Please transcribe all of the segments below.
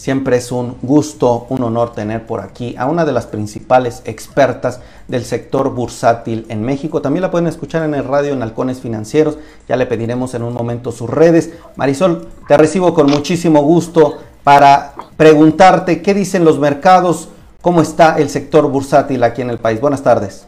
Siempre es un gusto, un honor tener por aquí a una de las principales expertas del sector bursátil en México. También la pueden escuchar en el radio en Halcones Financieros. Ya le pediremos en un momento sus redes. Marisol, te recibo con muchísimo gusto para preguntarte qué dicen los mercados, cómo está el sector bursátil aquí en el país. Buenas tardes.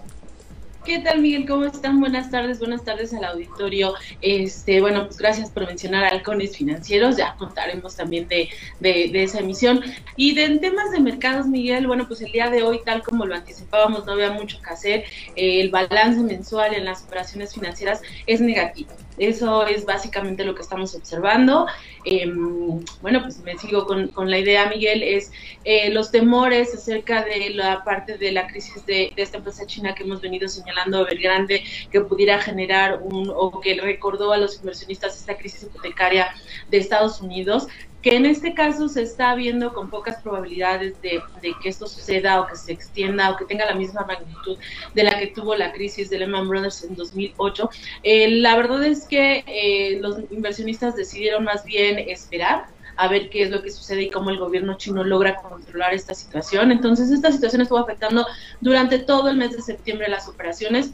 ¿Qué tal, Miguel? ¿Cómo están? Buenas tardes, buenas tardes al auditorio. Este, bueno, pues gracias por mencionar halcones financieros. Ya contaremos también de, de, esa emisión. Y de, en temas de mercados, Miguel, bueno, pues el día de hoy, tal como lo anticipábamos, no había mucho que hacer. Eh, el balance mensual en las operaciones financieras es negativo. Eso es básicamente lo que estamos observando. Em, bueno, pues me sigo con, con la idea, Miguel, es eh, los temores acerca de la parte de la crisis de, de esta empresa china que hemos venido señalando Belgrande que pudiera generar un, o que recordó a los inversionistas esta crisis hipotecaria de Estados Unidos, que en este caso se está viendo con pocas probabilidades de, que esto suceda o que se extienda o que tenga la misma magnitud de la que tuvo la crisis de Lehman Brothers en 2008. Eh, la verdad es que eh, los inversionistas decidieron más bien esperar a ver qué es lo que sucede y cómo el gobierno chino logra controlar esta situación. Entonces, esta situación estuvo afectando durante todo el mes de septiembre las operaciones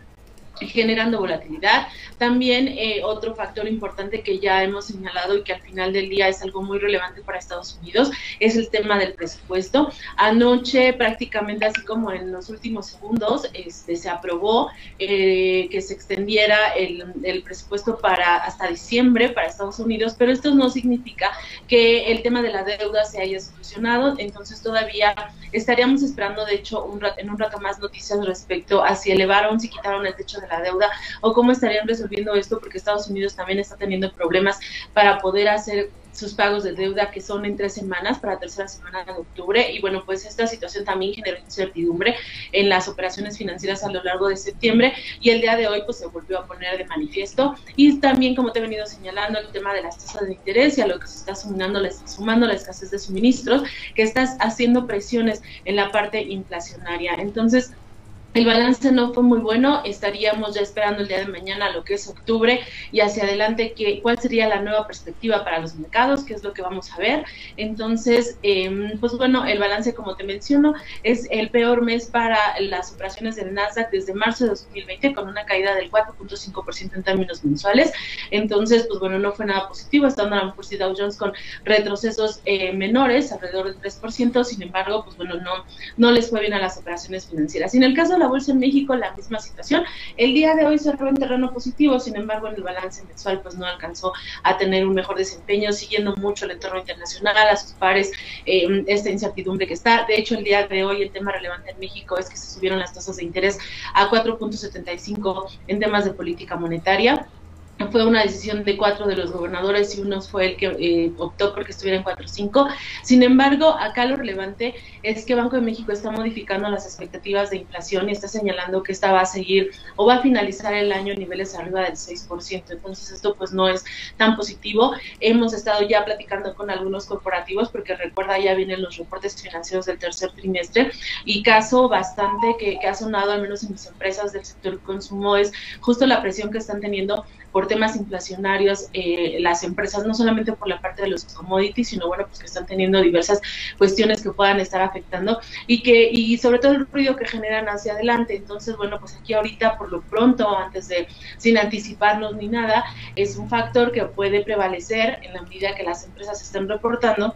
generando volatilidad. También eh, otro factor importante que ya hemos señalado y que al final del día es algo muy relevante para Estados Unidos es el tema del presupuesto. Anoche prácticamente así como en los últimos segundos este, se aprobó eh, que se extendiera el, presupuesto para hasta diciembre para Estados Unidos, pero esto no significa que el tema de la deuda se haya solucionado, entonces todavía estaríamos esperando de hecho un en un rato más noticias respecto a si elevaron, si quitaron el techo de la deuda o cómo estarían resolviendo esto porque Estados Unidos también está teniendo problemas para poder hacer sus pagos de deuda que son en tres semanas para la tercera semana de octubre. Y bueno pues esta situación también generó incertidumbre en las operaciones financieras a lo largo de septiembre y el día de hoy pues se volvió a poner de manifiesto. Y también como te he venido señalando el tema de las tasas de interés y a lo que se está sumando, sumando la escasez de suministros que estás haciendo presiones en la parte inflacionaria. Entonces el balance no fue muy bueno, estaríamos ya esperando el día de mañana lo que es octubre y hacia adelante que, cuál sería la nueva perspectiva para los mercados, qué es lo que vamos a ver. Entonces, em, pues bueno, el balance, como te menciono, es el peor mes para las operaciones del Nasdaq desde marzo de 2020 con una caída del 4.5% en términos mensuales. Entonces, pues bueno, no fue nada positivo, estando la Poor's Dow Jones con retrocesos eh, menores, alrededor del 3%, sin embargo, pues bueno, no, no les fue bien a las operaciones financieras. Y en el caso la bolsa en México la misma situación. El día de hoy cerró en terreno positivo, sin embargo en el balance mensual pues no alcanzó a tener un mejor desempeño, siguiendo mucho el entorno internacional, a sus pares, eh, esta incertidumbre que está. De hecho, el día de hoy el tema relevante en México es que se subieron las tasas de interés a 4.75 en temas de política monetaria fue una decisión de cuatro de los gobernadores y uno fue el que eh, optó porque estuviera en 4.5. Sin embargo, acá lo relevante es que Banco de México está modificando las expectativas de inflación y está señalando que esta va a seguir o va a finalizar el año en niveles arriba del 6%. Entonces, esto pues no es tan positivo. Hemos estado ya platicando con algunos corporativos porque recuerda, ya vienen los reportes financieros del tercer trimestre y caso bastante que, que ha sonado, al menos en mis empresas del sector consumo, es justo la presión que están teniendo por temas inflacionarios eh, las empresas, no solamente por la parte de los commodities, sino bueno, pues que están teniendo diversas cuestiones que puedan estar afectando y que, y sobre todo el ruido que generan hacia adelante. Entonces, bueno, pues aquí ahorita por lo pronto, antes de, sin anticiparnos ni nada, es un factor que puede prevalecer en la medida que las empresas estén reportando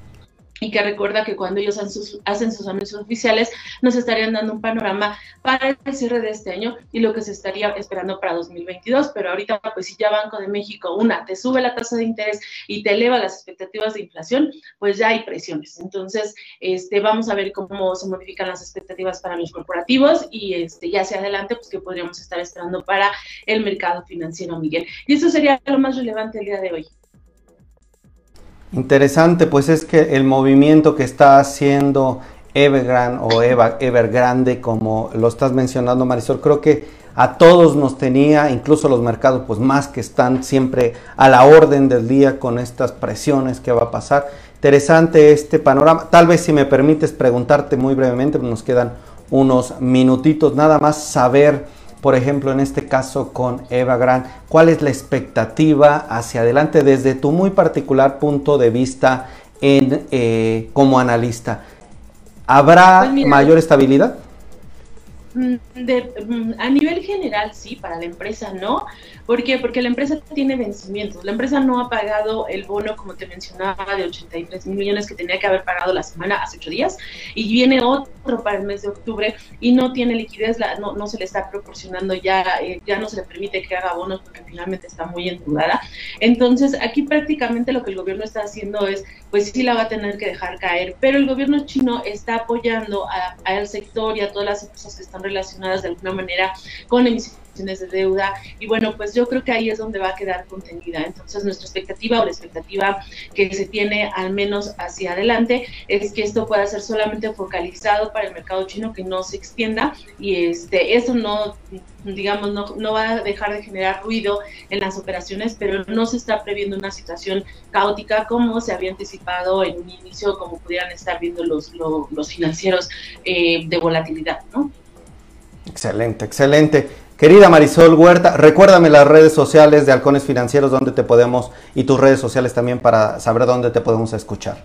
y que recuerda que cuando ellos hacen sus, anuncios oficiales nos estarían dando un panorama para el cierre de este año y lo que se estaría esperando para 2022, pero ahorita pues si ya Banco de México, una, te sube la tasa de interés y te eleva las expectativas de inflación, pues ya hay presiones. Entonces, este, vamos a ver cómo se modifican las expectativas para los corporativos y este, ya hacia adelante, pues que podríamos estar esperando para el mercado financiero, Miguel. Y eso sería lo más relevante el día de hoy. Interesante, pues es que el movimiento que está haciendo Evergrande o Eva, Evergrande, como lo estás mencionando Marisol, creo que a todos nos tenía, incluso los mercados, pues más que están siempre a la orden del día con estas presiones que va a pasar. Interesante este panorama. Tal vez si me permites preguntarte muy brevemente, nos quedan unos minutitos, nada más saber por ejemplo, en este caso con Eva Gran, ¿cuál es la expectativa hacia adelante desde tu muy particular punto de vista en, eh, como analista. ¿Habrá pues mayor estabilidad? Mm, mm, a nivel general sí, para la empresa no. ¿Por qué? Porque la empresa tiene vencimientos. La empresa no ha pagado el bono, como te mencionaba, de 83 mil millones que tenía que haber pagado la semana hace ocho días y viene otro para el mes de octubre y no tiene liquidez, no, no se le está proporcionando ya, eh, ya no se le permite que haga bonos porque finalmente está muy endeudada. Entonces, aquí prácticamente lo que el gobierno está haciendo es, pues sí la va a tener que dejar caer, pero el gobierno chino está apoyando al sector y a todas las empresas que están relacionadas de alguna manera con emisiones de deuda y bueno, pues yo creo que ahí es donde va a quedar contenida. Entonces nuestra expectativa o la expectativa que se tiene al menos hacia adelante es que esto pueda ser solamente focalizado para el mercado chino, que no se extienda y este eso no digamos, no, no va a dejar de generar ruido en las operaciones, pero no se está previendo una situación caótica como se había anticipado en un inicio, como pudieran estar viendo los, los, financieros eh, de volatilidad, ¿no? Excelente, excelente. Querida Marisol Huerta, recuérdame las redes sociales de Halcones Financieros donde te podemos y tus redes sociales también para saber dónde te podemos escuchar.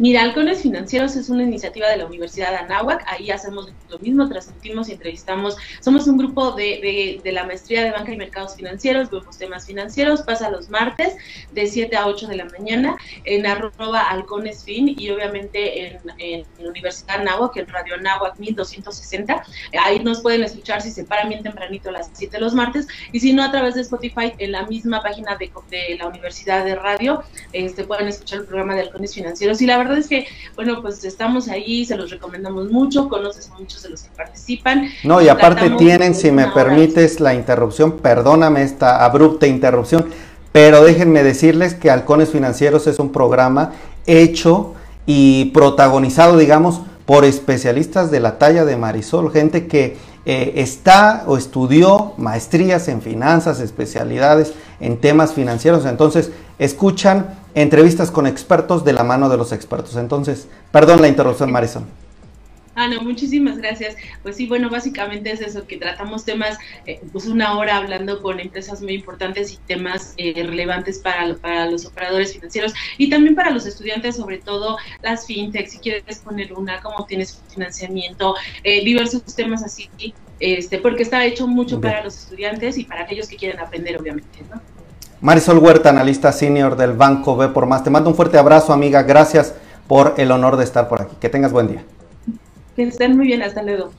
Mira, Halcones Financieros es una iniciativa de la Universidad de Anáhuac. Ahí hacemos lo mismo, transmitimos y entrevistamos. Somos un grupo de, de, la maestría de banca y mercados financieros, vemos temas financieros. Pasa los martes de 7 a 8 de la mañana en arroba halconesfin y obviamente en, la Universidad Anáhuac, en Radio Anáhuac 1260. Ahí nos pueden escuchar si se paran bien tempranito a las 7 los martes y si no a través de Spotify en la misma página de, de la Universidad de Radio este, pueden escuchar el programa de Halcones Financieros. Y la verdad es que, bueno, pues estamos ahí, se los recomendamos mucho, conoces a muchos de los que participan. No, y aparte tienen, si me permites la interrupción, perdóname esta abrupta interrupción, pero déjenme decirles que Halcones Financieros es un programa hecho y protagonizado, digamos, por especialistas de la talla de Marisol, gente que eh, está o estudió maestrías en finanzas, especialidades en temas financieros. Entonces, escuchan entrevistas con expertos de la mano de los expertos. Entonces, perdón la interrupción, Marisol. Ah, no, muchísimas gracias. Pues sí, bueno, básicamente es eso, que tratamos temas, eh, pues una hora hablando con empresas muy importantes y temas eh, relevantes para, para los operadores financieros y también para los estudiantes, sobre todo las fintechs, si quieres poner una, cómo tienes financiamiento, eh, diversos temas así, este, porque está hecho mucho para los estudiantes y para aquellos que quieren aprender, obviamente, ¿no? Marisol Huerta, analista senior del Banco B por Más. Te mando un fuerte abrazo, amiga. Gracias por el honor de estar por aquí. Que tengas buen día. Que estén muy bien. Hasta luego.